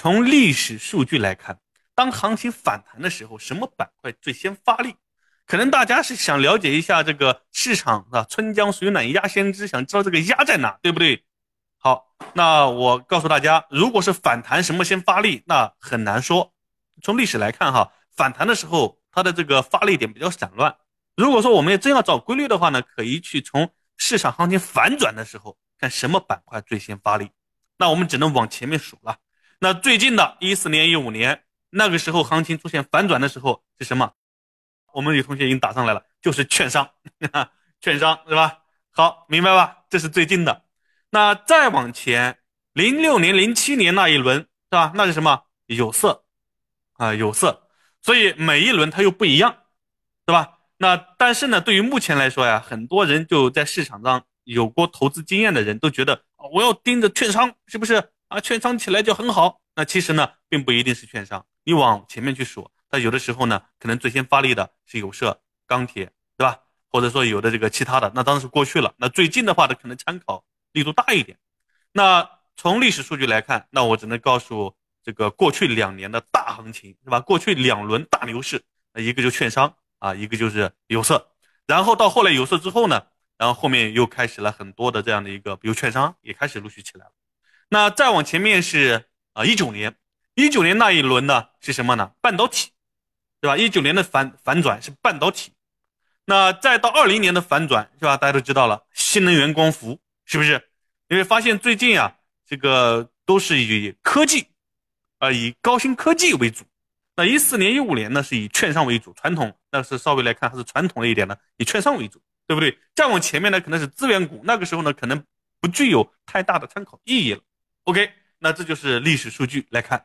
从历史数据来看，当行情反弹的时候，什么板块最先发力？可能大家是想了解一下这个市场啊，春江水暖鸭先知，想知道这个鸭在哪，对不对？好，那我告诉大家，如果是反弹什么先发力，那很难说。从历史来看，哈，反弹的时候它的这个发力点比较散乱。如果说我们真要找规律的话呢，可以去从市场行情反转的时候看什么板块最先发力。那我们只能往前面数了。那最近的一四年、一五年那个时候行情出现反转的时候是什么？我们有同学已经打上来了，就是券商，券商是吧？好，明白吧？这是最近的。那再往前，零六年、零七年那一轮是吧？那是什么？有色啊，有色。所以每一轮它又不一样，对吧？那但是呢，对于目前来说呀，很多人就在市场上有过投资经验的人都觉得，我要盯着券商，是不是啊？券商起来就很好。那其实呢，并不一定是券商。你往前面去数。那有的时候呢，可能最先发力的是有色、钢铁，对吧？或者说有的这个其他的，那当然是过去了。那最近的话呢，可能参考力度大一点。那从历史数据来看，那我只能告诉这个过去两年的大行情，是吧？过去两轮大牛市，那一个就券商啊，一个就是有色。然后到后来有色之后呢，然后后面又开始了很多的这样的一个，比如券商也开始陆续起来了。那再往前面是啊一九年，一九年那一轮呢是什么呢？半导体。对吧？一九年的反反转是半导体，那再到二零年的反转是吧？大家都知道了，新能源光伏是不是？你会发现最近啊，这个都是以科技，啊，以高新科技为主。那一四年、一五年呢，是以券商为主，传统那是稍微来看还是传统了一点的，以券商为主，对不对？再往前面呢，可能是资源股，那个时候呢，可能不具有太大的参考意义了。OK，那这就是历史数据来看。